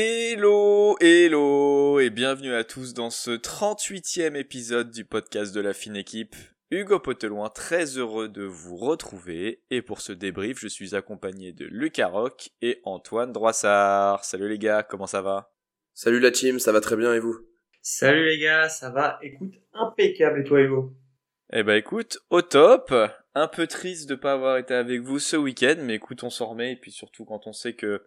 Hello, hello et bienvenue à tous dans ce 38e épisode du podcast de la fine équipe. Hugo Poteloin, très heureux de vous retrouver et pour ce débrief, je suis accompagné de Lucas Roch et Antoine Droissard. Salut les gars, comment ça va? Salut la team, ça va très bien et vous? Salut les gars, ça va? Écoute, impeccable et toi Hugo? Eh ben écoute, au top. Un peu triste de pas avoir été avec vous ce week-end, mais écoute, on s'en remet et puis surtout quand on sait que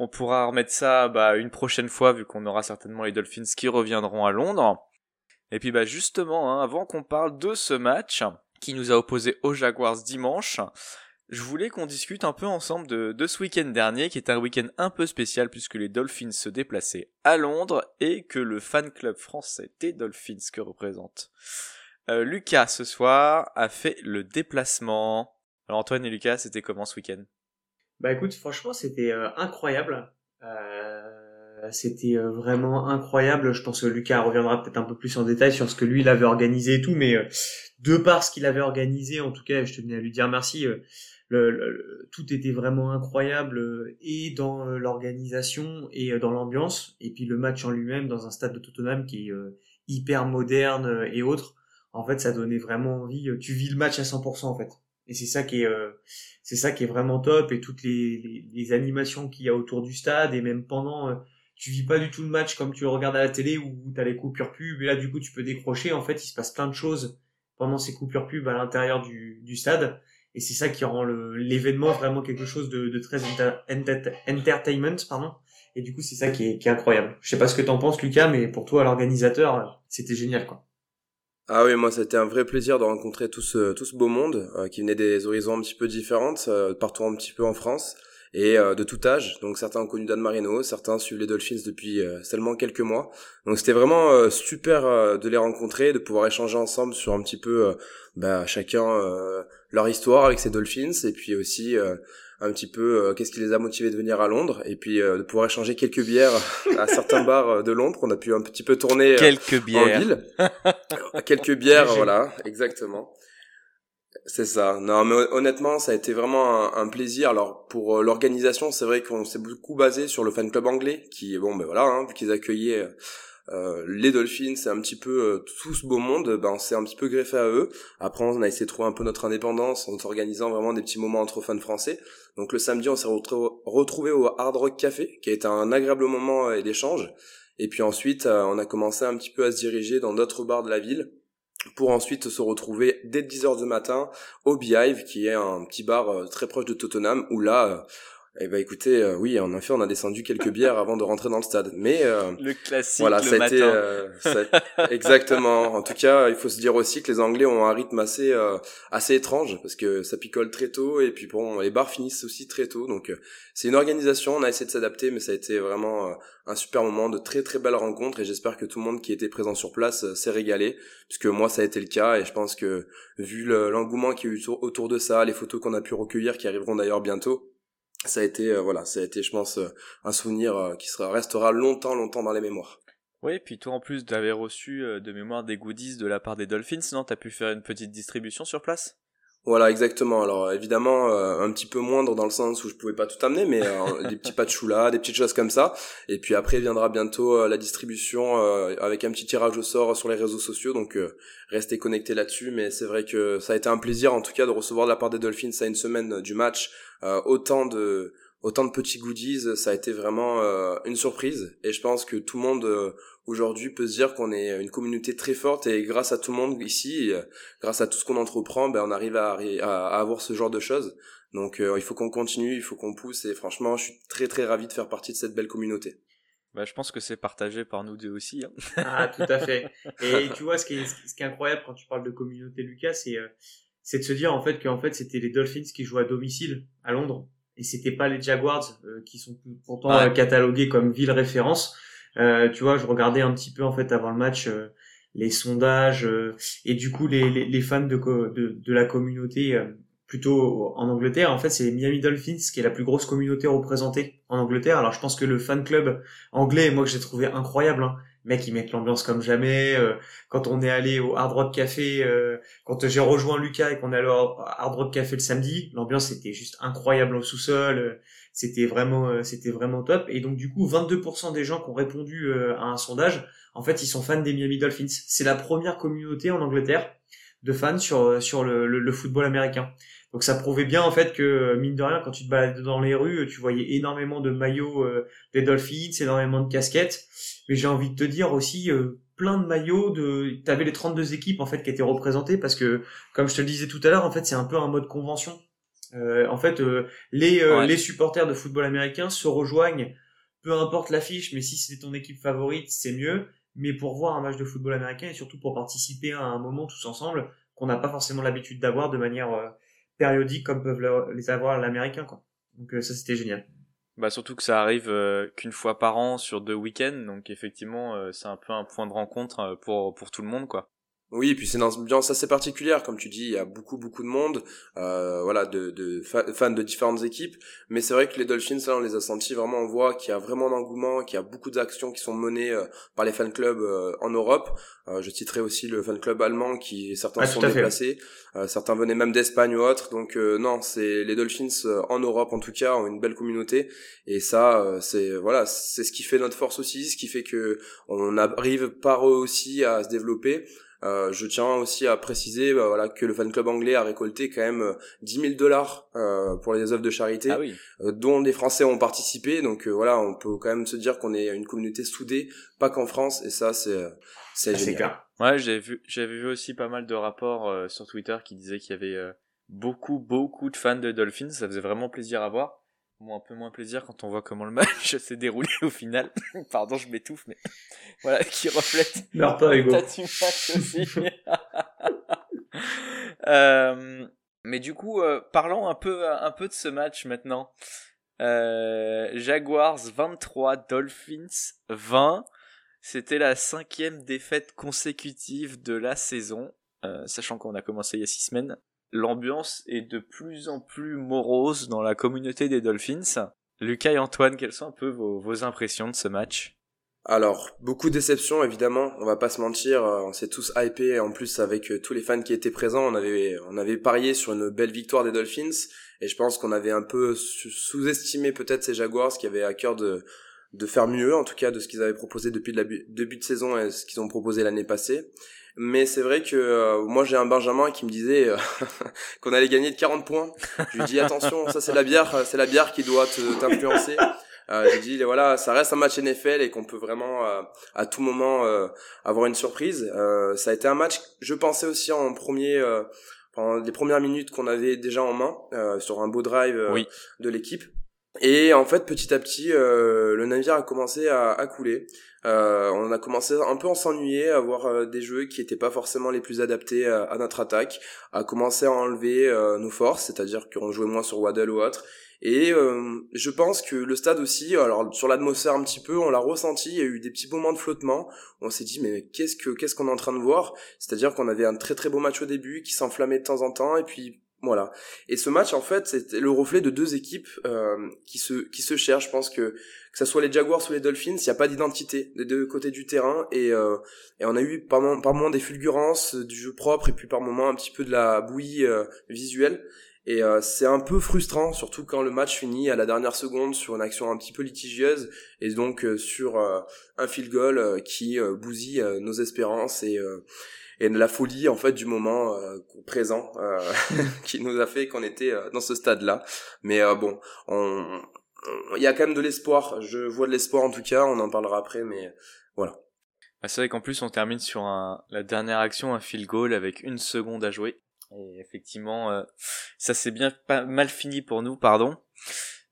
on pourra remettre ça bah, une prochaine fois vu qu'on aura certainement les Dolphins qui reviendront à Londres. Et puis bah justement, hein, avant qu'on parle de ce match qui nous a opposé aux Jaguars dimanche, je voulais qu'on discute un peu ensemble de, ce week-end dernier, qui est un week-end un peu spécial puisque les Dolphins se déplaçaient à Londres et que le fan club français des Dolphins que représente euh, Lucas ce soir a fait le déplacement. Alors Antoine et Lucas, c'était comment ce week-end? Bah écoute, franchement, c'était euh, incroyable. Euh, c'était euh, vraiment incroyable. Je pense que Lucas reviendra peut-être un peu plus en détail sur ce que lui il avait organisé et tout, mais de par ce qu'il avait organisé, en tout cas, je tenais à lui dire merci. Tout était vraiment incroyable et dans l'organisation et dans l'ambiance et puis le match en lui-même dans un stade de Tottenham qui est hyper moderne et autres en fait ça donnait vraiment envie tu vis le match à 100% en fait et c'est ça qui est c'est ça qui est vraiment top. Et toutes les, animations qu'il y a autour du stade et même pendant tu vis pas du tout le match comme tu le regardes à la télé où tu as les coupures pub. Et là du coup tu peux décrocher. En fait il se passe plein de choses pendant ces coupures pub à l'intérieur du, stade. Et c'est ça qui rend l'événement vraiment quelque chose de, très enter, enter, entertainment pardon. Et du coup c'est ça qui est, qui est incroyable. Je sais pas ce que t'en penses Lucas mais pour toi l'organisateur c'était génial quoi ah oui, moi c'était un vrai plaisir de rencontrer tout ce, tout ce beau monde euh, qui venait des horizons un petit peu différents, euh, partout un petit peu en France, et euh, de tout âge. Donc certains ont connu Dan Marino, certains suivent les Dolphins depuis euh, seulement quelques mois. Donc c'était vraiment euh, super de les rencontrer, de pouvoir échanger ensemble sur un petit peu bah, chacun leur histoire avec ces Dolphins, et puis aussi un petit peu euh, qu'est-ce qui les a motivés de venir à Londres et puis euh, de pouvoir échanger quelques bières à certains bars euh, de Londres. On a pu un petit peu tourner quelques bières. en ville. quelques bières, voilà, exactement. C'est ça. Non, mais honnêtement, ça a été vraiment un, plaisir. Alors pour l'organisation, c'est vrai qu'on s'est beaucoup basé sur le fan club anglais, qui bon, ben voilà, hein, qu'ils accueillaient euh, les Dolphins, c'est un petit peu euh, tout ce beau monde, ben c'est un petit peu greffé à eux. Après, on a essayé de trouver un peu notre indépendance en organisant vraiment des petits moments entre fans français. Donc le samedi, on s'est retrouvé au Hard Rock Café, qui a été un agréable moment euh, d'échange. Et puis ensuite, on a commencé un petit peu à se diriger dans d'autres bars de la ville pour ensuite se retrouver dès 10h du matin au Beehive, qui est un petit bar très proche de Tottenham, où là, eh ben écoutez, euh, oui, en effet, on a descendu quelques bières avant de rentrer dans le stade. Mais euh, le classique, voilà, le ça a matin. été euh, ça a- exactement. En tout cas, il faut se dire aussi que les Anglais ont un rythme assez euh, assez étrange parce que ça picole très tôt et puis bon, les bars finissent aussi très tôt. Donc euh, c'est une organisation. On a essayé de s'adapter, mais ça a été vraiment euh, un super moment, de très très belles rencontres et j'espère que tout le monde qui était présent sur place s'est régalé puisque moi ça a été le cas et je pense que vu le- l'engouement qu'il y a eu autour de ça, les photos qu'on a pu recueillir qui arriveront d'ailleurs bientôt ça a été euh, voilà ça a été je pense euh, un souvenir euh, qui sera restera longtemps longtemps dans les mémoires. Oui, puis toi en plus t'avais reçu de mémoire des goodies de la part des Dolphins, non? T'as pu faire une petite distribution sur place? Voilà exactement. Alors évidemment euh, un petit peu moindre dans le sens où je pouvais pas tout amener mais euh, des petits patchoulas des petites choses comme ça. Et puis après viendra bientôt euh, la distribution euh, avec un petit tirage au sort sur les réseaux sociaux. Donc euh, restez connectés là-dessus. Mais c'est vrai que ça a été un plaisir en tout cas de recevoir de la part des Dolphins à une semaine du match. Euh, autant de autant de petits goodies ça a été vraiment euh, une surprise et je pense que tout le monde euh, aujourd'hui peut se dire qu'on est une communauté très forte et grâce à tout le monde ici, euh, grâce à tout ce qu'on entreprend, ben on arrive à, à, à avoir ce genre de choses. Donc euh, il faut qu'on continue, il faut qu'on pousse et franchement je suis très très ravi de faire partie de cette belle communauté. Bah, je pense que c'est partagé par nous deux aussi. Hein. Ah, tout à fait. Et tu vois, ce qui est, ce qui est incroyable quand tu parles de communauté, Lucas, c'est, euh, c'est de se dire, en fait, qu'en fait, c'était les Dolphins qui jouaient à domicile à Londres. Et c'était pas les Jaguars, euh, qui sont pourtant Ouais. euh, catalogués comme ville référence. Euh, tu vois, je regardais un petit peu, en fait, avant le match, euh, les sondages, euh, et du coup, les, les, les fans de, de, de la communauté, euh, plutôt en Angleterre, en fait, c'est les Miami Dolphins qui est la plus grosse communauté représentée en Angleterre. Alors, je pense que le fan club anglais, moi, que j'ai trouvé incroyable, hein, mec, ils mettent l'ambiance comme jamais. euh, quand on est allé au Hard Rock Café, euh, quand j'ai rejoint Lucas et qu'on est allé au Hard Rock Café le samedi, l'ambiance était juste incroyable au sous-sol. euh, c'était vraiment c'était vraiment top et donc du coup 22% des gens qui ont répondu à un sondage en fait ils sont fans des Miami Dolphins c'est la première communauté en Angleterre de fans sur sur le, le, football américain donc ça prouvait bien en fait que mine de rien quand tu te baladais dans les rues tu voyais énormément de maillots des Dolphins énormément de casquettes. Mais j'ai envie de te dire aussi plein de maillots de t'avais les 32 équipes en fait qui étaient représentées parce que comme je te le disais tout à l'heure en fait c'est un peu un mode convention. Euh, en fait euh, les euh, les supporters de football américain se rejoignent peu importe l'affiche mais si c'est ton équipe favorite c'est mieux. Mais pour voir un match de football américain et surtout pour participer à un moment tous ensemble qu'on n'a pas forcément l'habitude d'avoir de manière périodique comme peuvent les avoir l'américain quoi donc ça c'était génial bah surtout que ça arrive euh, qu'une fois par an sur deux week-ends, donc effectivement euh, c'est un peu un point de rencontre euh, pour pour tout le monde quoi. Oui, et puis c'est une ambiance assez particulière, comme tu dis, il y a beaucoup beaucoup de monde, euh, voilà, de, de fans de différentes équipes. Mais c'est vrai que les Dolphins, là, on les a sentis vraiment, on voit qu'il y a vraiment d'engouement, qu'il y a beaucoup d'actions qui sont menées euh, par les fan clubs euh, en Europe. Euh, je citerai aussi le fan club allemand qui certains sont déplacés, certains venaient même d'Espagne ou autre. Donc non, c'est les Dolphins en Europe en tout cas ont une belle communauté et ça, c'est voilà, c'est ce qui fait notre force aussi, ce qui fait que on arrive par eux aussi à se développer. Euh, je tiens aussi à préciser bah, voilà que le fan club anglais a récolté quand même 10 euh, 000 dollars euh, pour les œuvres de charité, ah dont des Français ont participé. Donc voilà, on peut quand même se dire qu'on est une communauté soudée, pas qu'en France, et ça c'est c'est ah, génial. Ouais, j'avais vu j'avais vu aussi pas mal de rapports sur Twitter qui disaient qu'il y avait beaucoup beaucoup de fans de Dolphins. Ça faisait vraiment plaisir à voir un peu moins plaisir quand on voit comment le match s'est déroulé au final. Pardon, je m'étouffe, mais voilà, qui reflète Meurs pas, Hugo. euh, mais du coup, euh, parlons un peu, un peu de ce match maintenant. Euh, Jaguars 23, Dolphins 20. C'était la cinquième défaite consécutive de la saison, sachant qu'on a commencé il y a six semaines l'ambiance est de plus en plus morose dans la communauté des Dolphins. Lucas et Antoine, quelles sont un peu vos, impressions de ce match? Alors, beaucoup de déceptions évidemment, on va pas se mentir, euh, on s'est tous hypés en plus avec euh, tous les fans qui étaient présents, on avait on avait parié sur une belle victoire des Dolphins et je pense qu'on avait un peu sous-estimé peut-être ces Jaguars qui avaient à cœur de de faire mieux en tout cas de ce qu'ils avaient proposé depuis le début de saison et ce qu'ils ont proposé l'année passée. Mais c'est vrai que euh, moi j'ai un Benjamin qui me disait euh, qu'on allait gagner de 40 points. Je lui dis attention, ça c'est la bière, c'est la bière qui doit t'influencer. Euh, j'ai dit voilà, ça reste un match NFL et qu'on peut vraiment euh, à tout moment avoir une surprise. ça a été un match, je pensais aussi en premier pendant les premières minutes qu'on avait déjà en main sur un beau drive de l'équipe. Et en fait, petit à petit, le navire a commencé à, à couler. Euh, on a commencé un peu à s'ennuyer, à voir euh, des jeux qui étaient pas forcément les plus adaptés à, notre attaque, à commencer à enlever euh, nos forces, c'est-à-dire qu'on jouait moins sur Waddle ou autre. Et je pense que le stade aussi, alors sur l'atmosphère un petit peu, on l'a ressenti, il y a eu des petits moments de flottement. On s'est dit mais qu'est-ce que qu'est-ce qu'on est en train de voir? C'est-à-dire qu'on avait un très très beau match au début qui s'enflammait de temps en temps et puis voilà. Et ce match, en fait, c'était le reflet de deux équipes euh, qui se qui se cherchent. Je pense que que ça soit les Jaguars ou les Dolphins, il n'y a pas d'identité des deux côtés du terrain. Et euh, et on a eu par moment, par moment des fulgurances du jeu propre et puis par moment un petit peu de la bouillie euh, visuelle. Et euh, c'est un peu frustrant, surtout quand le match finit à la dernière seconde sur une action un petit peu litigieuse et donc sur un field goal qui bousille nos espérances et et la folie en fait du moment euh, présent euh, qui nous a fait qu'on était euh, dans ce stade-là. Mais bon, on il y a quand même de l'espoir. Je vois de l'espoir en tout cas. On en parlera après, mais voilà. Bah, c'est vrai qu'en plus on termine sur un, la dernière action, un field goal avec une seconde à jouer. Et effectivement, ça s'est bien pas mal fini pour nous, pardon.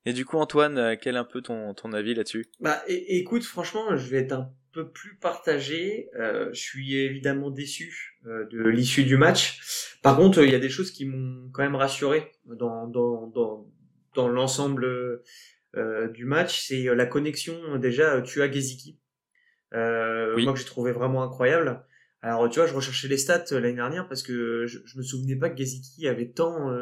Et du coup, Antoine, quel est un peu ton, ton avis là-dessus? Bah, écoute, franchement, je vais être un peu plus partagé. Euh, je suis évidemment déçu euh, de l'issue du match. Par contre, il y a des choses qui m'ont quand même rassuré dans dans dans, dans l'ensemble euh, du match. C'est la connexion déjà tu as Geziki. Moi que j'ai trouvé vraiment incroyable. Alors tu vois, je recherchais les stats l'année dernière parce que je, je me souvenais pas que Geziki avait tant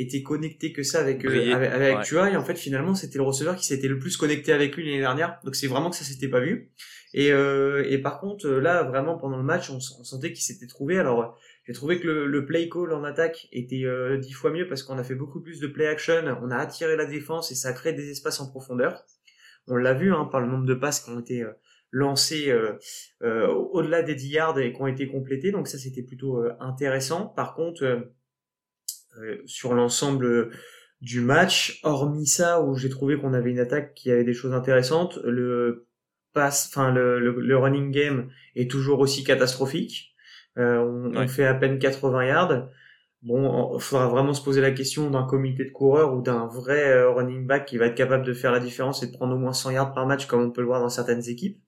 été connecté que ça avec avec, avec tu vois et en fait finalement c'était le receveur qui s'était le plus connecté avec lui l'année dernière. Donc c'est vraiment que ça s'était pas vu. Et, euh, et par contre, là, vraiment, pendant le match, on, sentait qu'il s'était trouvé. Alors, J'ai trouvé que le, play call en attaque était euh, dix fois mieux parce qu'on a fait beaucoup plus de play action, on a attiré la défense et ça a créé des espaces en profondeur. On l'a vu hein, par le nombre de passes qui ont été euh, lancées euh, au-delà des 10 yards et qui ont été complétées, donc ça c'était plutôt intéressant. Par contre, sur l'ensemble du match, hormis ça où j'ai trouvé qu'on avait une attaque qui avait des choses intéressantes, le passe, enfin le, le, running game est toujours aussi catastrophique. Euh, on, on, fait à peine 80 yards. Bon, il faudra vraiment se poser la question d'un comité de coureurs ou d'un vrai euh, running back qui va être capable de faire la différence et de prendre au moins 100 yards par match comme on peut le voir dans certaines équipes.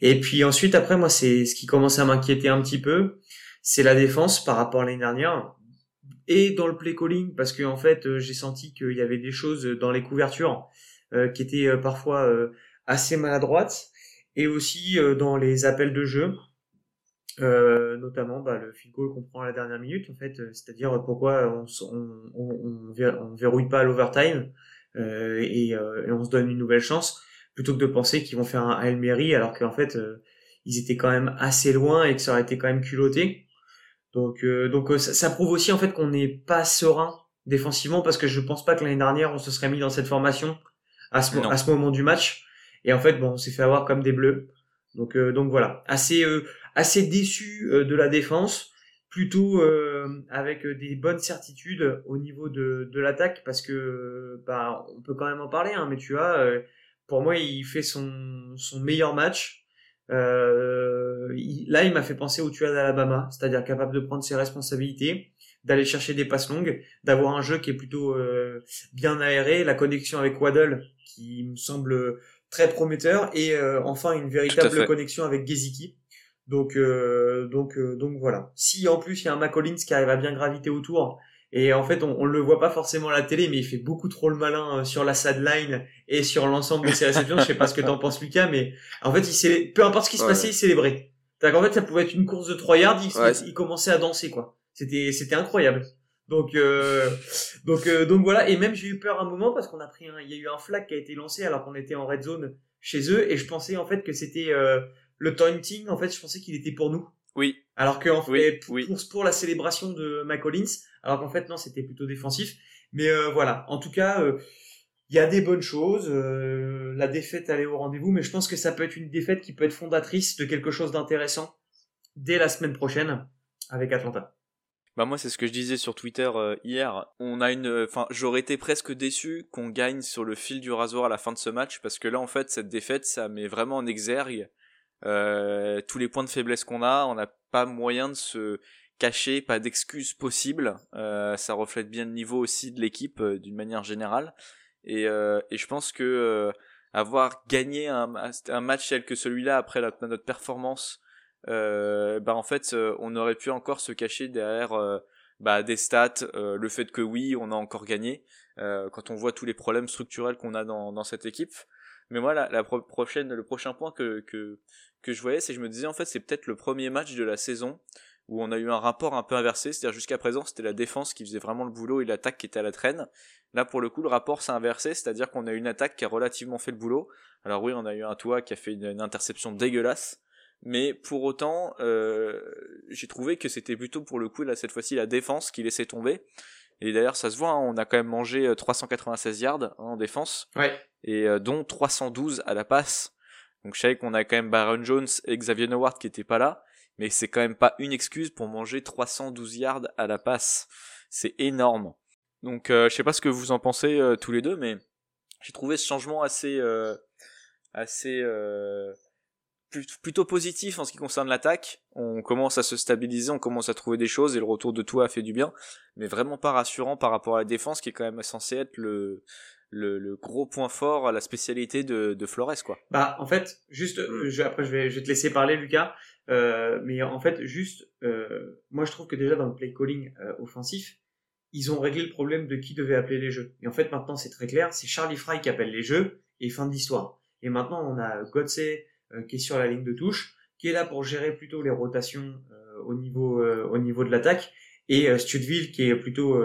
Et puis ensuite, après, moi, c'est ce qui commence à m'inquiéter un petit peu, c'est la défense par rapport à l'année dernière et dans le play calling parce que fait, euh, j'ai senti qu'il y avait des choses dans les couvertures euh, qui étaient parfois assez maladroites et aussi dans les appels de jeu. Euh, notamment bah, le field qu'on prend à la dernière minute en fait euh, c'est-à-dire pourquoi on, on, on, on, verrouille pas l'overtime euh, et, on se donne une nouvelle chance plutôt que de penser qu'ils vont faire un Hail alors qu'en fait ils étaient quand même assez loin et que ça aurait été quand même culotté donc donc ça, ça, prouve aussi en fait qu'on n'est pas serein défensivement parce que je pense pas que l'année dernière on se serait mis dans cette formation à ce, à ce moment du match. Et en fait bon on s'est fait avoir comme des bleus. Donc donc voilà. Assez assez déçu euh, de la défense, plutôt euh, avec des bonnes certitudes au niveau de, de l'attaque parce que bah on peut quand même en parler hein, mais tu vois euh, pour moi il fait son, son meilleur match euh, là il m'a fait penser au tueur d'Alabama c'est-à-dire capable de prendre ses responsabilités d'aller chercher des passes longues d'avoir un jeu qui est plutôt euh, bien aéré la connexion avec Waddle qui me semble très prometteur et enfin une véritable connexion avec Geziki donc, euh, donc, euh, donc voilà. Si en plus il y a un McCollins qui arrive à bien graviter autour, et en fait on, on le voit pas forcément à la télé, mais il fait beaucoup trop le malin euh, sur la sideline et sur l'ensemble de ses réceptions. Je sais pas ce que t'en penses Lucas, mais en fait il peu importe ce qui se passait, il célébrait. cest qu'en fait ça pouvait être une course de 3 yards, il, il commençait à danser quoi. C'était c'était incroyable. Donc donc donc voilà et même j'ai eu peur un moment parce qu'on a pris un il y a eu un flag qui a été lancé alors qu'on était en red zone chez eux et je pensais en fait que c'était le taunting, en fait, je pensais qu'il était pour nous. Oui. Alors qu'en fait, pour, pour, la célébration de McCollins, alors qu'en fait, non, c'était plutôt défensif. Mais euh, voilà, en tout cas, euh, il y a des bonnes choses. Euh, la défaite, elle au rendez-vous, mais je pense que ça peut être une défaite qui peut être fondatrice de quelque chose d'intéressant dès la semaine prochaine avec Atlanta. Bah moi c'est ce que je disais sur Twitter hier. On a une, enfin j'aurais été presque déçu qu'on gagne sur le fil du rasoir à la fin de ce match parce que là en fait cette défaite ça met vraiment en exergue tous les points de faiblesse qu'on a, on n'a pas moyen de se cacher, pas d'excuses possibles. Euh, ça reflète bien le niveau aussi de l'équipe euh, d'une manière générale. Et, et, je pense que avoir gagné un, match tel que celui-là après notre, performance, bah en fait on aurait pu encore se cacher derrière bah, des stats, le fait que oui on a encore gagné. quand on voit tous les problèmes structurels qu'on a dans, dans cette équipe. Mais moi, la, la prochaine, le prochain point que, que, que je voyais, c'est que je me disais en fait c'est peut-être le premier match de la saison où on a eu un rapport un peu inversé, c'est-à-dire jusqu'à présent c'était la défense qui faisait vraiment le boulot et l'attaque qui était à la traîne. Là pour le coup le rapport s'est inversé, c'est-à-dire qu'on a eu une attaque qui a relativement fait le boulot. Alors oui on a eu un toit qui a fait une, interception dégueulasse, mais pour autant euh, j'ai trouvé que c'était plutôt pour le coup là cette fois-ci la défense qui laissait tomber. Et d'ailleurs ça se voit, hein, on a quand même mangé 396 euh, yards hein, en défense, ouais. et euh, dont 312 à la passe. Donc je savais qu'on a quand même Baron Jones et Xavier Howard qui étaient pas là, mais c'est quand même pas une excuse pour manger 312 yards à la passe. C'est énorme. Donc euh, je sais pas ce que vous en pensez euh, tous les deux, mais j'ai trouvé ce changement assez euh, assez euh, plutôt positif en ce qui concerne l'attaque. On commence à se stabiliser, on commence à trouver des choses et le retour de tout a fait du bien, mais vraiment pas rassurant par rapport à la défense qui est quand même censé être le le, le, gros point fort à la spécialité de, de Flores quoi. Bah en fait juste mm. je, après je vais, je vais te laisser parler Lucas euh, mais en fait juste euh, moi je trouve que déjà dans le play calling euh, offensif ils ont réglé le problème de qui devait appeler les jeux et en fait maintenant c'est très clair c'est Charlie Fry qui appelle les jeux et fin de l'histoire et maintenant on a Godse euh, qui est sur la ligne de touche qui est là pour gérer plutôt les rotations au niveau au niveau de l'attaque et Studeville qui est plutôt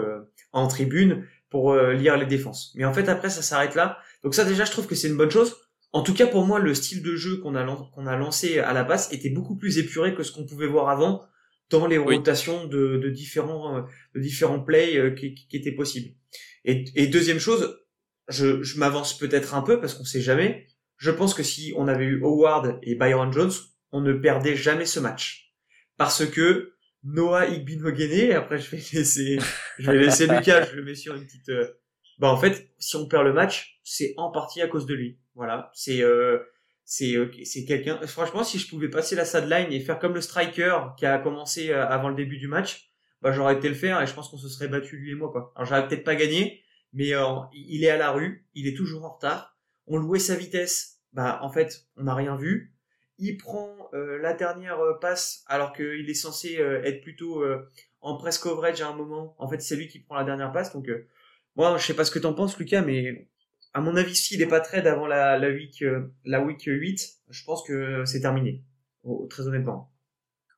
en tribune pour lire les défenses. Mais en fait, après, ça s'arrête là. Donc ça, déjà, je trouve que c'est une bonne chose. En tout cas, pour moi, le style de jeu qu'on a, qu'on a lancé à la base était beaucoup plus épuré que ce qu'on pouvait voir avant, dans les rotations de, de, différents de différents plays qui, qui, étaient possibles. Et, et deuxième chose, je, je m'avance peut-être un peu parce qu'on sait jamais. Je pense que si on avait eu Howard et Byron Jones, on ne perdait jamais ce match parce que Noah Igbinogene, après je vais laisser je vais laisser Lucas, je le mets sur une petite euh, bah en fait, si on perd le match, c'est en partie à cause de lui. Voilà, c'est euh, c'est euh, c'est quelqu'un franchement si je pouvais passer la sideline et faire comme le striker qui a commencé avant le début du match, bah j'aurais été le faire et je pense qu'on se serait battu lui et moi quoi. Alors j'aurais peut-être pas gagné, mais il est à la rue, il est toujours en retard. On louait sa vitesse, bah en fait, on n'a rien vu il prend euh, la dernière euh, passe alors qu'il est censé euh, être plutôt en press coverage à un moment. En fait, c'est lui qui prend la dernière passe. Donc, moi, je sais pas ce que t'en penses, Lucas, mais à mon avis, s'il n'est pas trade avant la, la, week, la week 8, je pense que c'est terminé. très honnêtement.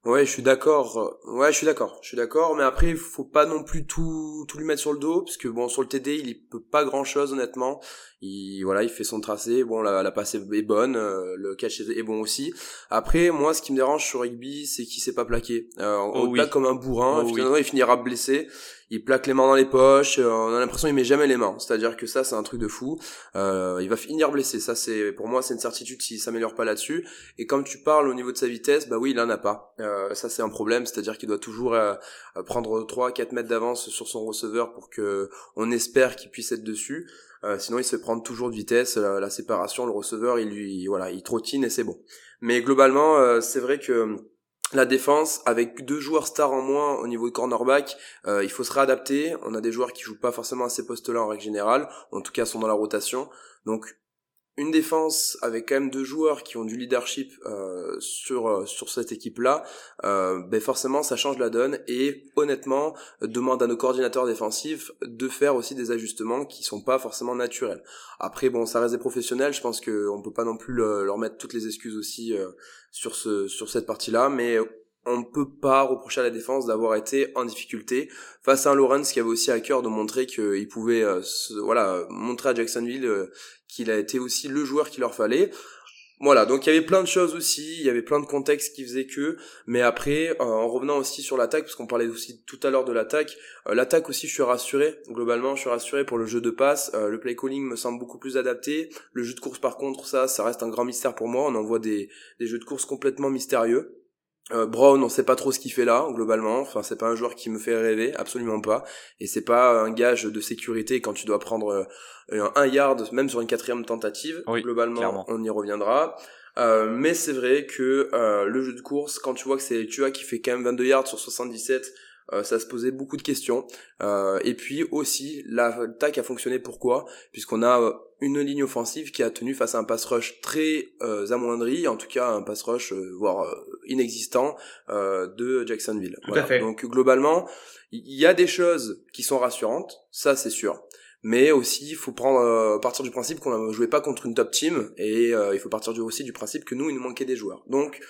Ouais, je suis d'accord. Ouais, je suis d'accord. Je suis d'accord, mais après, il faut pas non plus tout tout lui mettre sur le dos, parce que bon, sur le TD, il peut pas grand chose honnêtement. Il voilà, il fait son tracé. Bon, la, la passe est bonne, euh, le catch est, bon aussi. Après, moi, ce qui me dérange sur Rigby, c'est qu'il s'est pas plaqué. Euh, on oh, comme un bourrin. Oh finalement, il finira blessé il plaque les mains dans les poches, euh, on a l'impression qu'il met jamais les mains. C'est-à-dire que ça, c'est un truc de fou. Euh, il va finir blessé. Ça, c'est pour moi, c'est une certitude s'il s'améliore pas là-dessus. Et comme tu parles au niveau de sa vitesse, bah oui, il en a pas. Euh, ça, c'est un problème. C'est-à-dire qu'il doit toujours prendre 3-4 mètres d'avance sur son receveur pour que on espère qu'il puisse être dessus. Sinon, il se prend toujours de vitesse. La, séparation, le receveur, il lui, voilà, il trottine et c'est bon. Mais globalement, c'est vrai que la défense, avec deux joueurs stars en moins au niveau de cornerback, euh, il faut se réadapter. On a des joueurs qui jouent pas forcément à ces postes-là en règle générale, en tout cas sont dans la rotation. Donc une défense avec quand même deux joueurs qui ont du leadership euh, sur euh, sur cette équipe là euh, ben forcément ça change la donne et honnêtement demande à nos coordinateurs défensifs de faire aussi des ajustements qui sont pas forcément naturels. Après bon ça reste des professionnels je pense que on peut pas non plus leur mettre toutes les excuses aussi euh, sur ce sur cette partie là mais on ne peut pas reprocher à la défense d'avoir été en difficulté face à un Lawrence qui avait aussi à cœur de montrer qu'il pouvait voilà montrer à Jacksonville qu'il a été aussi le joueur qu'il leur fallait. Voilà, donc il y avait plein de choses aussi, il y avait plein de contextes qui faisaient que, mais après, euh, en revenant aussi sur l'attaque, parce qu'on parlait aussi tout à l'heure de l'attaque, euh, l'attaque aussi je suis rassuré, globalement je suis rassuré pour le jeu de passe, euh, le play calling me semble beaucoup plus adapté, le jeu de course par contre ça, ça reste un grand mystère pour moi, on en voit des, des jeux de course complètement mystérieux, euh, Brown, on sait pas trop ce qu'il fait là, globalement. Enfin, c'est pas un joueur qui me fait rêver, absolument pas. Et c'est pas un gage de sécurité quand tu dois prendre euh, un yard, même sur une quatrième tentative. globalement, on y reviendra. Euh, mais c'est vrai que euh, le jeu de course, quand tu vois que c'est Tua qui fait quand même 22 yards sur 77, euh, ça se posait beaucoup de questions. Euh, et puis aussi, l'attaque a fonctionné. Pourquoi? Puisqu'on a euh, une ligne offensive qui a tenu face à un pass rush très amoindri, en tout cas un pass rush voire inexistant de Jacksonville. Donc globalement, il y a des choses qui sont rassurantes, ça c'est sûr. Mais aussi il faut prendre partir du principe qu'on ne jouait pas contre une top team. Et il faut partir du, aussi du principe que nous il nous manquait des joueurs. Donc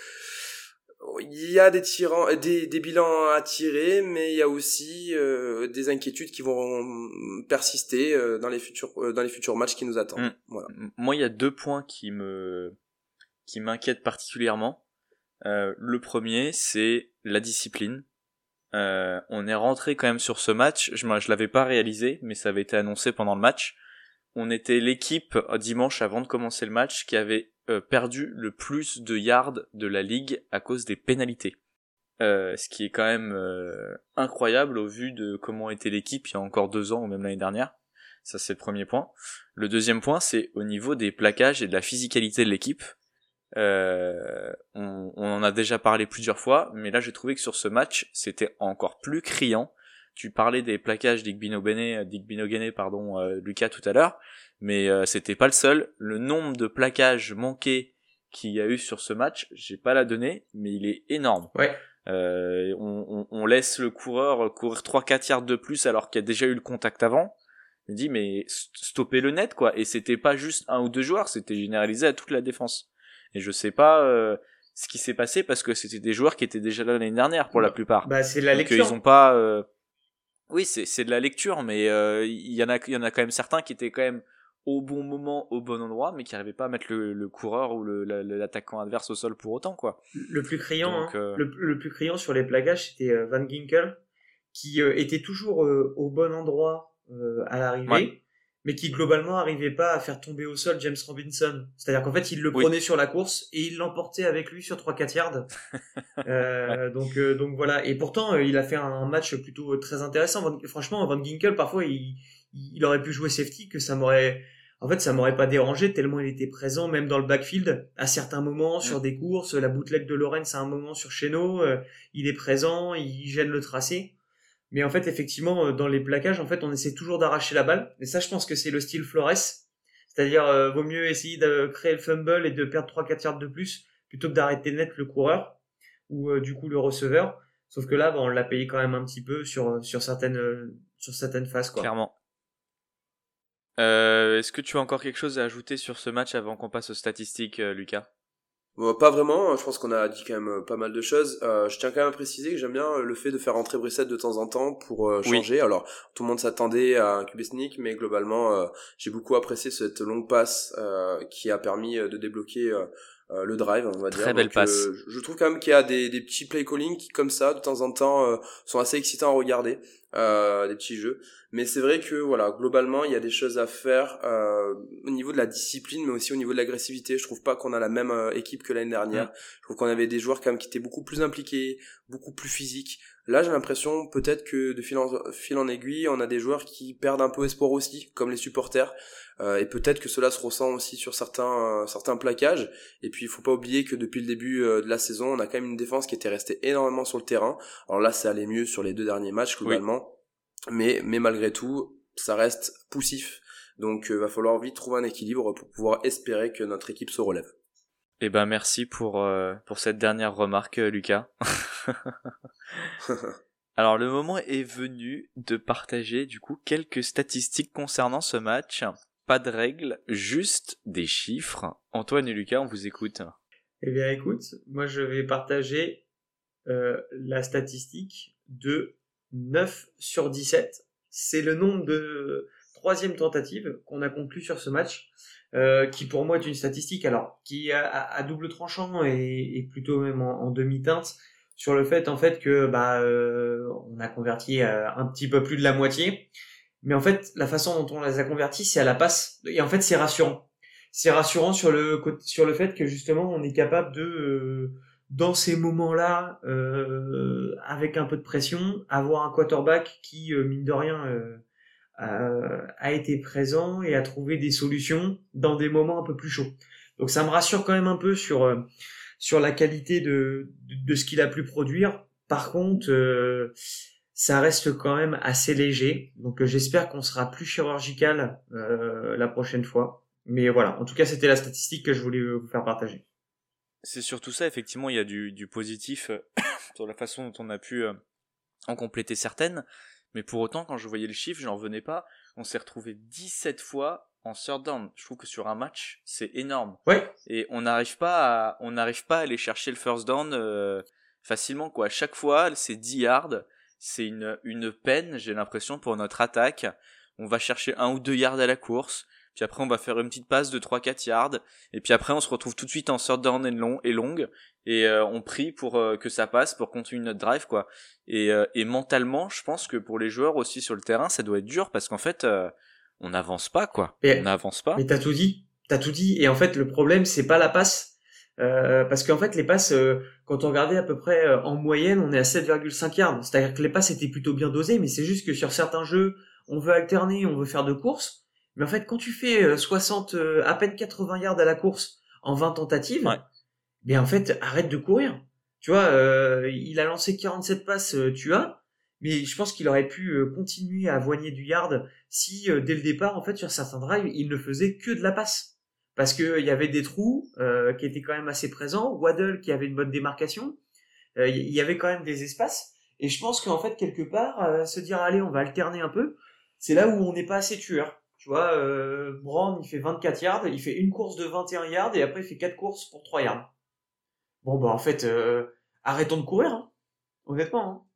il y a des, tirants, des, des bilans à tirer, mais il y a aussi euh, des inquiétudes qui vont persister euh, dans les futurs euh, dans les futurs matchs qui nous attendent. Mm. Voilà. Moi, il y a deux points qui me qui m'inquiètent particulièrement. le premier, c'est la discipline. on est rentré quand même sur ce match. Je, je l'avais pas réalisé, mais ça avait été annoncé pendant le match. On était l'équipe dimanche avant de commencer le match qui avait euh, perdu le plus de yards de la ligue à cause des pénalités. Euh, ce qui est quand même euh, incroyable au vu de comment était l'équipe il y a encore deux ans ou même l'année dernière. Ça c'est le premier point. Le deuxième point c'est au niveau des plaquages et de la physicalité de l'équipe. on, on, en a déjà parlé plusieurs fois, mais là j'ai trouvé que sur ce match c'était encore plus criant. Tu parlais des plaquages d'Igbino Bene, pardon, Lucas tout à l'heure mais euh, c'était pas le seul. Le nombre de plaquages manqués qu'il y a eu sur ce match, j'ai pas la donnée, mais il est énorme. Ouais. Euh, on, on, on, laisse le coureur courir 3-4 yards de plus alors qu'il y a déjà eu le contact avant. Je me dis mais stopper le net quoi. Et c'était pas juste un ou deux joueurs, c'était généralisé à toute la défense. Et je sais pas euh, ce qui s'est passé parce que c'était des joueurs qui étaient déjà là l'année dernière pour la plupart. Bah c'est la Donc, lecture. Ils ont pas. Euh, oui c'est c'est de la lecture, mais il y en a il y en a quand même certains qui étaient quand même au bon moment, au bon endroit, mais qui n'arrivait pas à mettre le, coureur ou l'attaquant adverse au sol pour autant, quoi. Le plus criant, hein, euh, le, plus criant sur les plagages, c'était euh, Van Ginkel, qui euh, était toujours au bon endroit à l'arrivée, mais qui globalement n'arrivait pas à faire tomber au sol James Robinson. C'est-à-dire qu'en fait, il le prenait sur la course et il l'emportait avec lui sur 3-4 yards. donc, donc voilà. Et pourtant, il a fait un match plutôt très intéressant. franchement, Van Ginkel, parfois, il, il aurait pu jouer safety, que ça m'aurait en fait, ça m'aurait pas dérangé tellement il était présent, même dans le backfield, à certains moments, sur des courses. La bootleg de Lorenz à un moment sur Cheno, euh, il est présent, il gêne le tracé. Mais en fait, effectivement, euh, dans les plaquages, en fait, on essaie toujours d'arracher la balle. Et ça, je pense que c'est le style Flores. C'est-à-dire, euh, vaut mieux essayer de créer le fumble et de perdre 3-4 yards de plus, plutôt que d'arrêter net le coureur, ou du coup le receveur. Sauf que là, on l'a payé quand même un petit peu sur, sur certaines, sur certaines phases, quoi. Clairement. Euh, Est-ce que tu as encore quelque chose à ajouter sur ce match avant qu'on passe aux statistiques, euh, Pas vraiment, je pense qu'on a dit quand même euh, pas mal de choses. Euh, je tiens quand même à préciser que j'aime bien le fait de faire rentrer Brissette de temps en temps pour euh, changer. Alors tout le monde s'attendait à un QB sneak, mais globalement j'ai beaucoup apprécié cette longue passe qui a permis de débloquer le drive, on va dire. Très belle passe. je trouve quand même qu'il y a des, des petits play calling qui comme ça de temps en temps sont assez excitants à regarder. Euh, des petits jeux. Mais c'est vrai que voilà, globalement, il y a des choses à faire euh, au niveau de la discipline, mais aussi au niveau de l'agressivité. Je trouve pas qu'on a la même euh, équipe que l'année dernière. Mm. Je trouve qu'on avait des joueurs quand même qui étaient beaucoup plus impliqués, beaucoup plus physiques. Là, j'ai l'impression peut-être que de fil en, fil en aiguille, on a des joueurs qui perdent un peu espoir aussi, comme les supporters. Euh, et peut-être que cela se ressent aussi sur certains certains plaquages. Et puis il faut pas oublier que depuis le début de la saison, on a quand même une défense qui était restée énormément sur le terrain. Alors là, ça allait mieux sur les deux derniers matchs globalement mais mais malgré tout ça reste poussif donc euh, va falloir vite trouver un équilibre pour pouvoir espérer que notre équipe se relève eh ben merci pour euh, pour cette dernière remarque euh, Lucas. Alors le moment est venu de partager du coup quelques statistiques concernant ce match. Pas de règles juste des chiffres. Antoine et Lucas on vous écoute. Eh bien écoute moi je vais partager la statistique de 9 sur 17. C'est le nombre de troisième tentative qu'on a conclu sur ce match, euh, qui pour moi est une statistique, alors qui a à, double tranchant et, plutôt même en, demi-teinte sur le fait en fait que bah euh, on a converti euh, un petit peu plus de la moitié, mais en fait la façon dont on les a convertis c'est à la passe et en fait c'est rassurant. C'est rassurant sur le sur le fait que justement on est capable de dans ces moments-là, euh, avec un peu de pression, avoir un quarterback qui, euh, mine de rien, euh, a, été présent et a trouvé des solutions dans des moments un peu plus chauds. Donc ça me rassure quand même un peu sur euh, sur la qualité de, de, ce qu'il a pu produire. Par contre, euh, ça reste quand même assez léger. Donc j'espère qu'on sera plus chirurgical la prochaine fois. Mais voilà, en tout cas c'était la statistique que je voulais vous faire partager. C'est surtout ça, effectivement, il y a du, du positif euh, sur la façon dont on a pu euh, en compléter certaines. Mais pour autant, quand je voyais le chiffre, j'en revenais pas. On s'est retrouvé 17 fois en third down. Je trouve que sur un match, c'est énorme. Ouais. Et on n'arrive pas à, on n'arrive pas à aller chercher le first down euh, facilement, quoi. À chaque fois, c'est 10 yards. C'est une, une peine, j'ai l'impression, pour notre attaque. On va chercher un ou deux yards à la course puis après on va faire une petite passe de 3-4 yards, et puis après on se retrouve tout de suite en third down et, long, et longue, et euh, on prie pour euh, que ça passe, pour continuer notre drive, quoi. Et, euh, et mentalement, je pense que pour les joueurs aussi sur le terrain, ça doit être dur, parce qu'en fait, on n'avance pas, quoi. on n'avance pas. Mais t'as tout dit, t'as tout dit, et en fait le problème c'est pas la passe, parce qu'en fait les passes, quand on regardait à peu près en moyenne, on est à 7,5 yards, c'est-à-dire que les passes étaient plutôt bien dosées, mais c'est juste que sur certains jeux, on veut alterner, on veut faire de courses, mais en fait, quand tu fais 60, euh, euh, à peine 80 yards à la course en 20 tentatives, ouais. ben en fait, arrête de courir. Tu vois, euh, il a lancé 47 passes, tu as, mais je pense qu'il aurait pu continuer à avoigner du yard si dès le départ, en fait, sur certains drives, il ne faisait que de la passe. Parce qu'il y avait des trous qui étaient quand même assez présents, Waddle qui avait une bonne démarcation, il y avait quand même des espaces. Et je pense qu'en fait, quelque part, se dire, allez, on va alterner un peu, c'est là où on n'est pas assez tueur. Tu vois, euh, Brown, il fait 24 yards, il fait une course de 21 yards et après il fait 4 courses pour 3 yards. Bon, bah en fait, euh, arrêtons de courir, hein. honnêtement.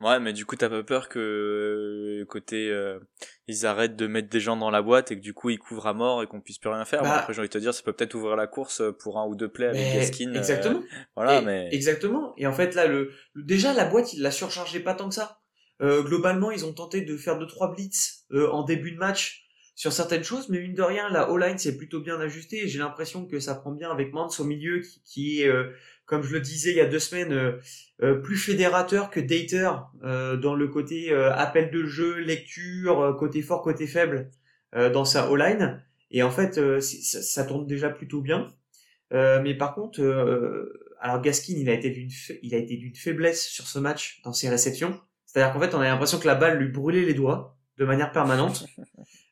Hein. Ouais, mais du coup, t'as pas peur que euh, côté euh, ils arrêtent de mettre des gens dans la boîte et que du coup ils couvrent à mort et qu'on puisse plus rien faire? Bah- après, j'ai envie de te dire, ça peut peut-être ouvrir la course pour un ou deux plays avec Gaskin. Exactement. voilà, Et- mais Exactement. Et en fait, là, le, le- déjà, la boîte, il l'a surchargé pas tant que ça. Globalement, ils ont tenté de faire deux trois blitz en début de match sur certaines choses, mais mine de rien, la O-line s'est plutôt bien ajustée j'ai l'impression que ça prend bien avec Mance au milieu qui, qui est, euh, comme je le disais il y a deux semaines, euh, euh, plus fédérateur que dater euh, dans le côté euh, appel de jeu, lecture, euh, côté fort, côté faible dans sa O-line. Et en fait, ça, ça tourne déjà plutôt bien. Mais par contre, alors Gaskin, il a été d'une, il a été d'une faiblesse sur ce match dans ses réceptions. C'est-à-dire qu'en fait, on a l'impression que la balle lui brûlait les doigts de manière permanente.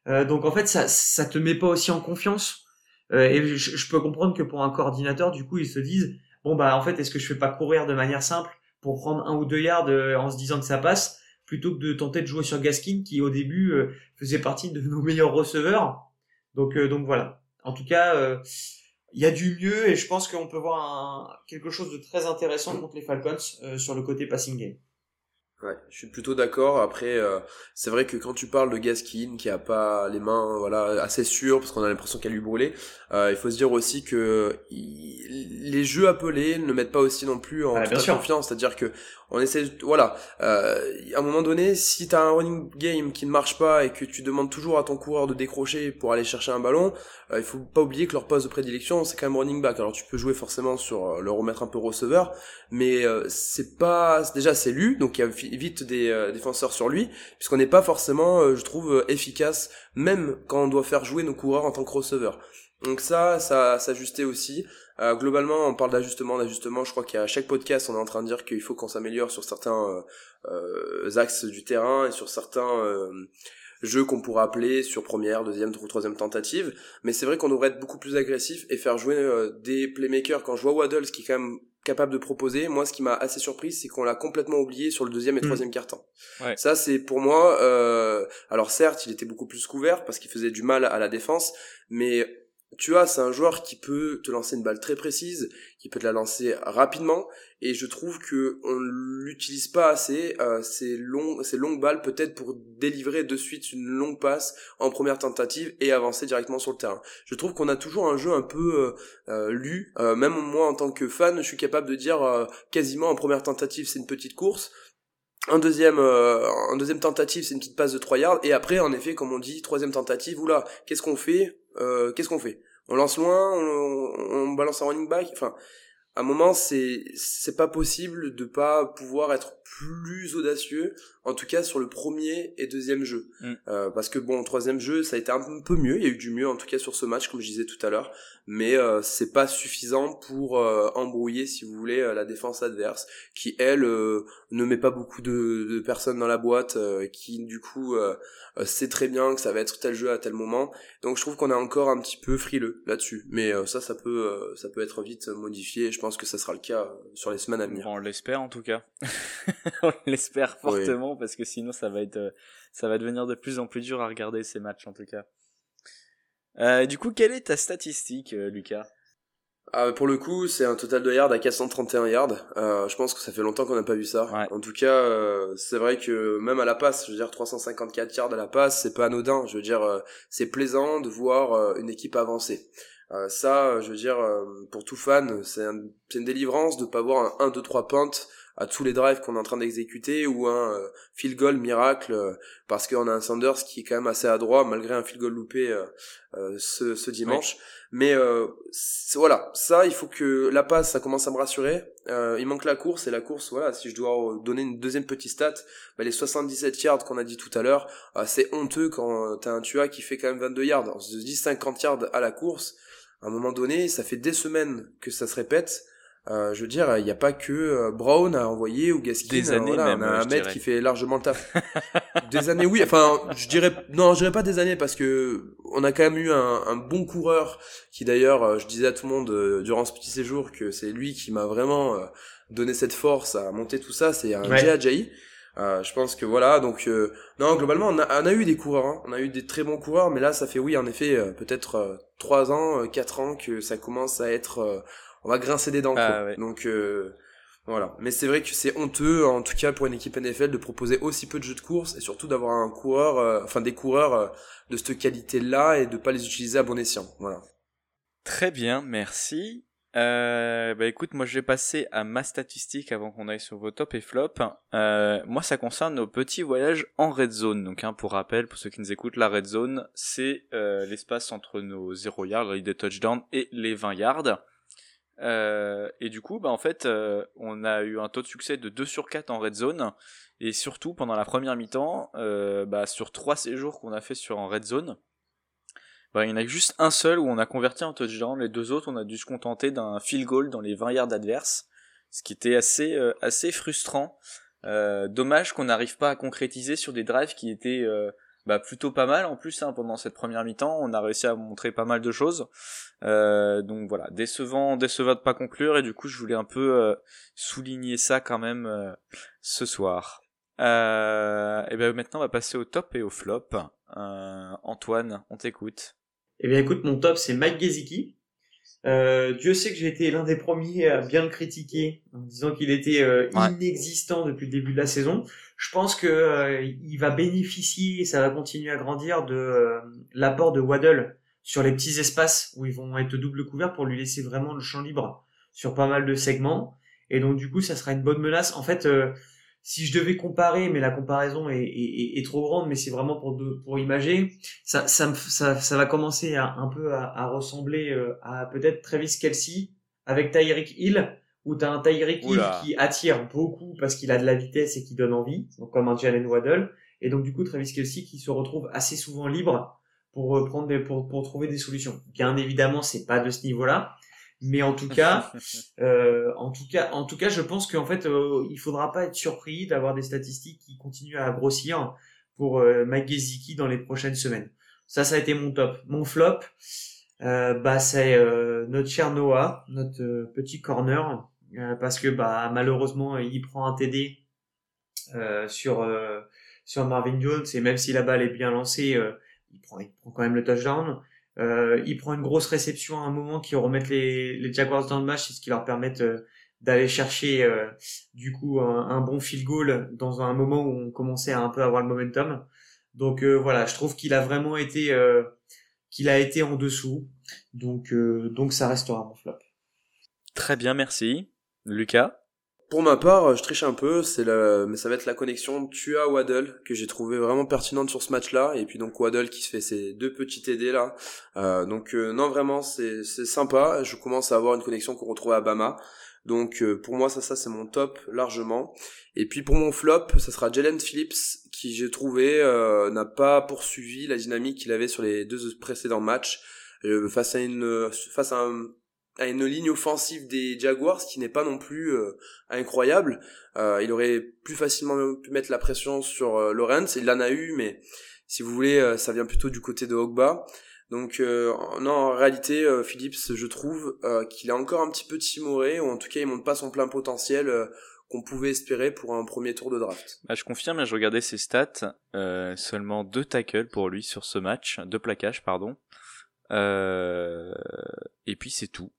Euh, donc en fait, ça, ça te met pas aussi en confiance. Euh, et je, je peux comprendre que pour un coordinateur, du coup, ils se disent bon bah en fait, est-ce que je fais pas courir de manière simple pour prendre un ou deux yards euh, en se disant que ça passe, plutôt que de tenter de jouer sur Gaskin qui au début euh, faisait partie de nos meilleurs receveurs. Donc euh, donc voilà. En tout cas, il y a du mieux et je pense qu'on peut voir un, quelque chose de très intéressant contre les Falcons sur le côté passing game. Ouais, je suis plutôt d'accord. Après, euh, c'est vrai que quand tu parles de Gaskin qui a pas les mains voilà assez sûres parce qu'on a l'impression qu'elle lui brûlait, euh, il faut se dire aussi que il- les jeux appelés ne mettent pas aussi non plus en sûr. confiance. C'est-à-dire que on essaie, voilà, euh, à un moment donné, si t'as un running game qui ne marche pas et que tu demandes toujours à ton coureur de décrocher pour aller chercher un ballon, euh, il faut pas oublier que leur poste de prédilection c'est quand même running back. Alors tu peux jouer forcément sur euh, le remettre un peu receveur, mais euh, c'est pas déjà c'est lu donc il y a vi- vite des défenseurs sur lui puisqu'on n'est pas forcément je trouve efficace même quand on doit faire jouer nos coureurs en tant que receveur donc ça ça s'ajustait aussi Euh, globalement on parle d'ajustement d'ajustement je crois qu'à chaque podcast on est en train de dire qu'il faut qu'on s'améliore sur certains euh, euh, axes du terrain et sur certains euh, jeux qu'on pourrait appeler sur première, deuxième ou troisième tentative. Mais c'est vrai qu'on devrait être beaucoup plus agressif et faire jouer des playmakers. Quand je vois Waddles qui est quand même capable de proposer, moi ce qui m'a assez surpris, c'est qu'on l'a complètement oublié sur le deuxième et Mm. troisième quart-temps. Ouais. Ça c'est pour moi. Euh... Alors certes, il était beaucoup plus couvert parce qu'il faisait du mal à la défense, mais tu vois, c'est un joueur qui peut te lancer une balle très précise, qui peut te la lancer rapidement, et je trouve que on l'utilise pas assez euh, ces longs, ces longues balles peut-être pour délivrer de suite une longue passe en première tentative et avancer directement sur le terrain. Je trouve qu'on a toujours un jeu un peu euh, euh, lu. Euh, même moi en tant que fan, je suis capable de dire euh, quasiment en première tentative c'est une petite course. Euh, en deuxième tentative, c'est une petite passe de 3 yards. Et après, en effet, comme on dit, troisième tentative, oula, qu'est-ce qu'on fait? Euh, Qu'est-ce qu'on fait? On lance loin, on, on balance un running back? Enfin, à un moment, c'est c'est pas possible de pas pouvoir être plus audacieux, en tout cas sur le premier et deuxième jeu. Mm. Euh, parce que bon, troisième jeu, ça a été un peu mieux. Il y a eu du mieux, en tout cas sur ce match, comme je disais tout à l'heure. Mais euh, c'est pas suffisant pour euh, embrouiller, si vous voulez, euh, la défense adverse, qui elle euh, ne met pas beaucoup de, de personnes dans la boîte, euh, qui du coup sait très bien que ça va être tel jeu à tel moment. Donc je trouve qu'on est encore un petit peu frileux là-dessus. Mais euh, ça, ça peut, euh, ça peut être vite modifié. Je pense que ça sera le cas euh, sur les semaines à venir. On l'espère en tout cas. on l'espère Oui. fortement parce que sinon ça va être, euh, ça va devenir de plus en plus dur à regarder ces matchs en tout cas. Euh, du coup, quelle est ta statistique, Lucas? Ah, pour le coup, c'est un total de yards à 431 yards. Euh, je pense que ça fait longtemps qu'on n'a pas vu ça. Ouais. En tout cas, euh, c'est vrai que même à la passe, je veux dire 354 yards à la passe, c'est pas anodin. Je veux dire, euh, c'est plaisant de voir une équipe avancer. Euh, ça, euh, je veux dire, euh, pour tout fan, c'est un- une délivrance de pas voir un 1, 2, 3 punts à tous les drives qu'on est en train d'exécuter ou un euh, field goal miracle euh, parce qu'on a un Sanders qui est quand même assez adroit malgré un field goal loupé ce, ce dimanche. Mais euh, voilà, ça, il faut que la passe, ça commence à me rassurer. Euh, il manque la course et la course, voilà, si je dois donner une deuxième petite stat, bah, les 77 yards qu'on a dit tout à l'heure, euh, c'est honteux quand t'as un Tua qui fait quand même 22 yards. On se dit 50 yards à la course. À un moment donné, ça fait des semaines que ça se répète. Euh, je veux dire, il n'y a pas que euh, Brown à envoyer ou Gaskin. Des euh, années voilà, même, on a un mec qui fait largement le taf. des années, oui. Enfin, je dirais, non, je dirais pas des années parce que on a quand même eu un, un bon coureur qui d'ailleurs, euh, je disais à tout le monde durant ce petit séjour que c'est lui qui m'a vraiment donné cette force à monter tout ça. C'est un Ouais. Euh, je pense que voilà, donc euh, non, globalement, on a, on a eu des coureurs, hein. on a eu des très bons coureurs, mais là, ça fait oui, en effet, euh, peut-être euh, trois ans, euh, quatre ans que ça commence à être, euh, on va grincer des dents. Ah, ouais. Donc, euh, Voilà. Mais c'est vrai que c'est honteux, en tout cas pour une équipe NFL, de proposer aussi peu de jeux de course et surtout d'avoir un coureur, euh, enfin des coureurs de cette qualité-là et de pas les utiliser à bon escient. Voilà. Très bien, merci. Euh, bah écoute, moi je vais passer à ma statistique avant qu'on aille sur vos top et flop. Euh, moi ça concerne nos petits voyages en red zone. Donc hein, pour rappel, pour ceux qui nous écoutent, la red zone c'est euh, l'espace entre nos 0 yards, les touchdowns et les 20 yards. Euh, et du coup, bah en fait, on a eu un taux de succès de 2 sur 4 en red zone. Et surtout pendant la première mi-temps, bah, sur trois séjours qu'on a fait sur en red zone, bah, il y en a juste un seul où on a converti en touchdown, les deux autres on a dû se contenter d'un field goal dans les 20 yards adverses, ce qui était assez euh, assez frustrant. Euh, dommage qu'on n'arrive pas à concrétiser sur des drives qui étaient euh, bah, plutôt pas mal en plus hein, pendant cette première mi-temps, on a réussi à montrer pas mal de choses. donc voilà, décevant, décevant de pas conclure et du coup je voulais un peu souligner ça quand même ce soir. Et bien maintenant on va passer au top et au flop. Antoine, on t'écoute. Eh bien, écoute, mon top, c'est Mike Gesicki. Euh, Dieu sait que j'ai été l'un des premiers à bien le critiquer en disant qu'il était euh, inexistant depuis le début de la saison. Je pense que euh, il va bénéficier, ça va continuer à grandir de euh, l'apport de Waddle sur les petits espaces où ils vont être double couvert pour lui laisser vraiment le champ libre sur pas mal de segments. Et donc du coup, ça sera une bonne menace. En fait, si je devais comparer, mais la comparaison est, est, est trop grande, mais c'est vraiment pour pour imager, ça, ça, ça, ça va commencer à, un peu à, à ressembler euh, à peut-être Travis Kelsey avec Tyreek Hill, où tu as un Tyreek Hill qui attire beaucoup parce qu'il a de la vitesse et qui donne envie, donc comme un Jalen Waddle, et donc du coup Travis Kelsey qui se retrouve assez souvent libre pour euh, prendre des, pour, pour trouver des solutions. Bien évidemment, c'est pas de ce niveau-là, mais en tout cas, euh, en tout cas, en tout cas, je pense qu'en fait, euh, il faudra pas être surpris d'avoir des statistiques qui continuent à grossir pour euh, Mike Gesicki dans les prochaines semaines. Ça, ça a été mon top. Mon flop, euh, bah c'est euh, notre cher Noah, notre petit corner, parce que bah malheureusement, il prend un TD sur sur Marvin Jones et même si la balle est bien lancée, il prend quand même le touchdown. Euh, il prend une grosse réception à un moment qui remettent les, les Jaguars dans le match, ce qui leur permet euh, d'aller chercher euh, du coup un, bon field goal dans un moment où on commençait à un peu avoir le momentum. Donc voilà, je trouve qu'il a vraiment été qu'il a été en dessous. Donc donc ça restera mon flop. Très bien, merci. Lucas? Pour ma part, je triche un peu, c'est mais ça va être la connexion Tua Waddle que j'ai trouvé vraiment pertinente sur ce match-là, et puis donc Waddle qui se fait ses deux petits TD là. Euh, donc euh, non vraiment c'est c'est sympa. Je commence à avoir une connexion qu'on retrouve à Bama. Donc euh, pour moi ça ça c'est mon top largement. Et puis pour mon flop, ça sera Jalen Phillips qui j'ai trouvé euh, n'a pas poursuivi la dynamique qu'il avait sur les deux précédents matchs face à une face à un à une ligne offensive des Jaguars qui n'est pas non plus euh, incroyable. Euh, il aurait plus facilement pu mettre la pression sur euh, Lawrence. Il en a eu, mais si vous voulez, euh, ça vient plutôt du côté de Ogba. Donc non, en réalité, Phillips, je trouve qu'il est encore un petit peu timoré, ou en tout cas, il monte pas son plein potentiel qu'on pouvait espérer pour un premier tour de draft. Bah, je confirme, je regardais ses stats, seulement deux tackles pour lui sur ce match, deux plaquages, pardon. Et puis c'est tout.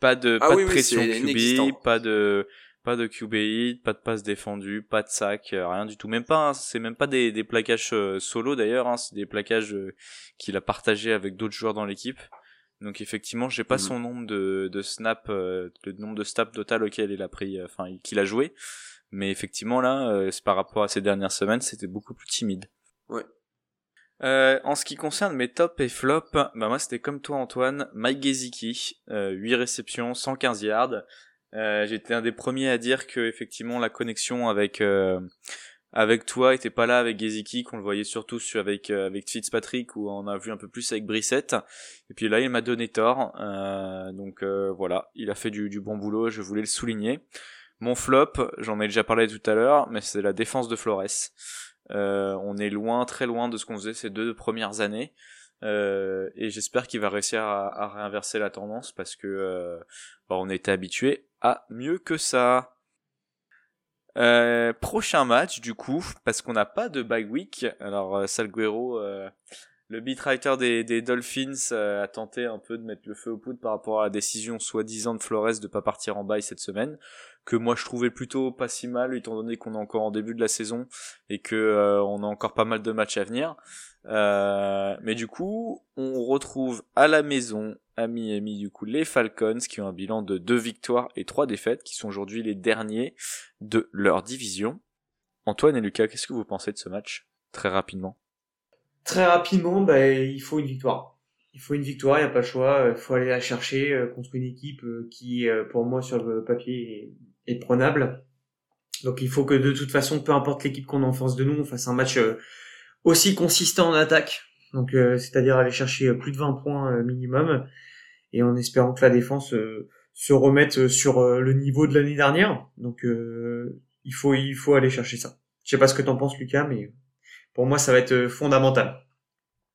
Pas de, ah pas de pression QB, pas de, pas de QB pas de passe défendue, pas de sac, euh, rien du tout. Même pas, hein, c'est même pas des, des plaquages euh, solo d'ailleurs, hein, c'est des plaquages qu'il a partagé avec d'autres joueurs dans l'équipe. Donc effectivement, j'ai pas mhm. son nombre de, de snaps, le nombre de snaps total auquel il a pris, enfin qu'il a joué. Mais effectivement là, c'est par rapport à ces dernières semaines, c'était beaucoup plus timide. Ouais. Euh, en ce qui concerne mes tops et flops, bah moi c'était comme toi Antoine, Mike Gesicki, euh, 8 réceptions, 115 yards. Euh, J'étais un des premiers à dire que effectivement la connexion avec euh, avec toi était pas là avec Gesicki, qu'on le voyait surtout avec euh, avec Fitzpatrick où on a vu un peu plus avec Brissette. Et puis là il m'a donné tort, euh, donc voilà, il a fait du, du bon boulot, je voulais le souligner. Mon flop, j'en ai déjà parlé tout à l'heure, mais c'est la défense de Flores. Euh, on est loin, très loin de ce qu'on faisait ces deux premières années. Euh, et j'espère qu'il va réussir à, réinverser la tendance parce que euh, bah, on était habitué à mieux que ça. prochain match du coup parce qu'on n'a pas de bye week. Alors Salguero le beatwriter des, des Dolphins euh, a tenté un peu de mettre le feu au poudre par rapport à la décision soi-disant de Flores de pas partir en bail cette semaine, que moi je trouvais plutôt pas si mal étant donné qu'on est encore en début de la saison et que euh, on a encore pas mal de matchs à venir. Euh, mais du coup, on retrouve à la maison à Miami du coup les Falcons qui ont un bilan de deux victoires et trois défaites, qui sont aujourd'hui les derniers de leur division. Antoine et Lucas, qu'est-ce que vous pensez de ce match Très rapidement? Très rapidement, bah, il faut une victoire. Il faut une victoire, il n'y a pas le choix. Il faut aller la chercher euh, contre une équipe euh, qui, euh, pour moi, sur le papier, est, prenable. Donc il faut que de toute façon, peu importe l'équipe qu'on a de nous, on fasse un match aussi consistant en attaque. Donc c'est-à-dire aller chercher plus de 20 points minimum et en espérant que la défense se remette sur le niveau de l'année dernière. Donc il faut il faut aller chercher ça. Je sais pas ce que t'en penses Lucas, mais pour moi, ça va être euh, fondamental.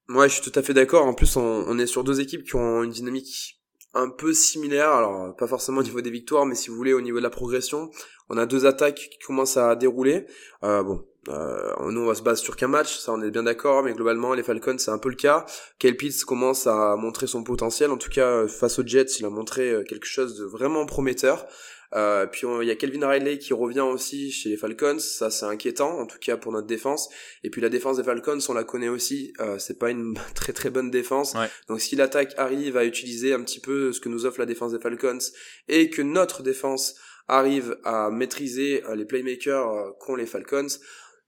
Moi, je suis tout à fait d'accord. En plus, on, est sur deux équipes qui ont une dynamique un peu similaire. Alors, pas forcément au niveau des victoires, mais si vous voulez, au niveau de la progression, on a deux attaques qui commencent à dérouler. Euh, bon, euh, nous, on va se baser sur qu'un match, ça, on est bien d'accord. Mais globalement, les Falcons, c'est un peu le cas. Kyle Pitts commence à montrer son potentiel. En tout cas, face aux Jets, il a montré euh, quelque chose de vraiment prometteur. Euh, puis il y a Kelvin Riley qui revient aussi chez les Falcons, ça c'est inquiétant en tout cas pour notre défense. Et puis la défense des Falcons, on la connaît aussi, euh, c'est pas une très très bonne défense. Donc si l'attaque arrive à utiliser un petit peu ce que nous offre la défense des Falcons et que notre défense arrive à maîtriser euh, les playmakers euh, qu'ont les Falcons,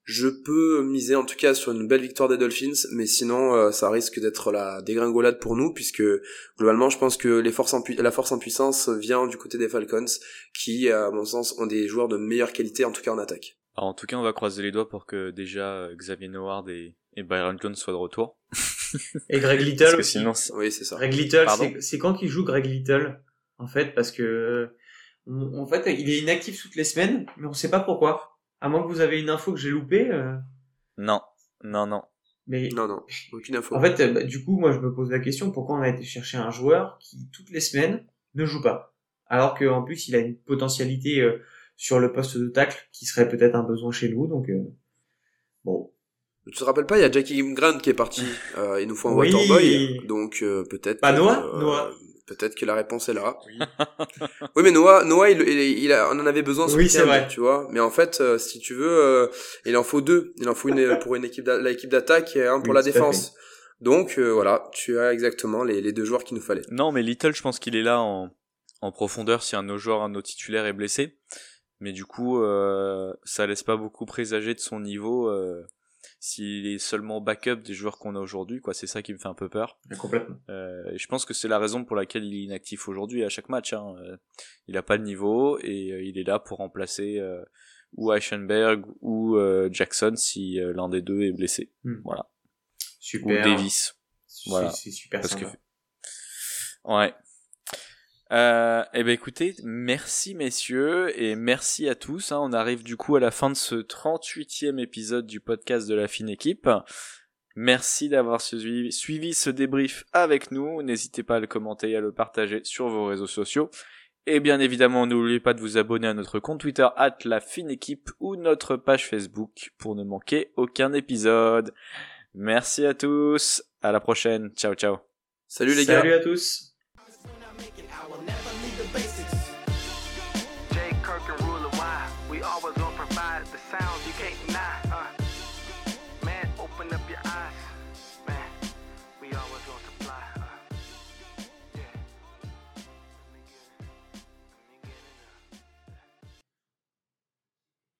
je peux miser en tout cas sur une belle victoire des Dolphins, mais sinon euh, ça risque d'être la dégringolade pour nous, puisque globalement je pense que les forces en la force en puissance vient du côté des Falcons, qui à mon sens ont des joueurs de meilleure qualité, en tout cas en attaque. en tout cas on va croiser les doigts pour que déjà euh, Xavier Noward et, Byron Jones soient de retour. et Greg Little aussi. Sinon, oui c'est ça. Greg Little, c'est quand qu'il joue Greg Little en fait, parce que en fait il est inactif toutes les semaines, mais on sait pas pourquoi. À moins que vous avez une info que j'ai loupée. Euh... Non, non, non. Mais non, non, aucune info. En fait, euh, bah, du coup, moi, je me pose la question pourquoi on a été chercher un joueur qui toutes les semaines ne joue pas, alors qu'en plus il a une potentialité euh, sur le poste de tacle qui serait peut-être un besoin chez nous. Donc euh, bon. Tu te rappelles pas, il y a Jackie Grant qui est parti. il nous faut un oui. Waterboy, donc peut-être. Pas Noah, Noah. Peut-être que la réponse est là. Oui, oui mais Noah, Noah, il, il, a, on en avait besoin. Oui, c'est vrai. Tu vois. Mais en fait, euh, si tu veux, euh, il en faut deux. Il en faut une pour une équipe, l'équipe d'attaque et un pour la défense. Donc euh, voilà, tu as exactement les, les deux joueurs qu'il nous fallait. Non, mais Little, je pense qu'il est là en, en profondeur si un de nos joueurs, un de nos titulaires est blessé. Mais du coup, ça laisse pas beaucoup présager de son niveau s'il est seulement backup des joueurs qu'on a aujourd'hui, quoi. C'est ça qui me fait un peu peur. complètement. Euh, et je pense que c'est la raison pour laquelle il est inactif aujourd'hui à chaque match. Hein. Euh, il a pas de niveau et euh, il est là pour remplacer euh, ou Eichenberg ou Jackson si l'un des deux est blessé. Hmm. Voilà. Super. Ou Davis. Voilà. C'est super Parce Que... Ouais. Euh, eh ben écoutez, merci messieurs et merci à tous. Hein. On arrive du coup à la fin de ce 38e épisode du podcast de la fine équipe. Merci d'avoir suivi, suivi ce débrief avec nous. N'hésitez pas à le commenter et à le partager sur vos réseaux sociaux. Et bien évidemment, n'oubliez pas de vous abonner à notre compte Twitter at la fine équipe ou notre page Facebook pour ne manquer aucun épisode. Merci à tous. À la prochaine. Ciao ciao. Salut les gars. Salut à tous.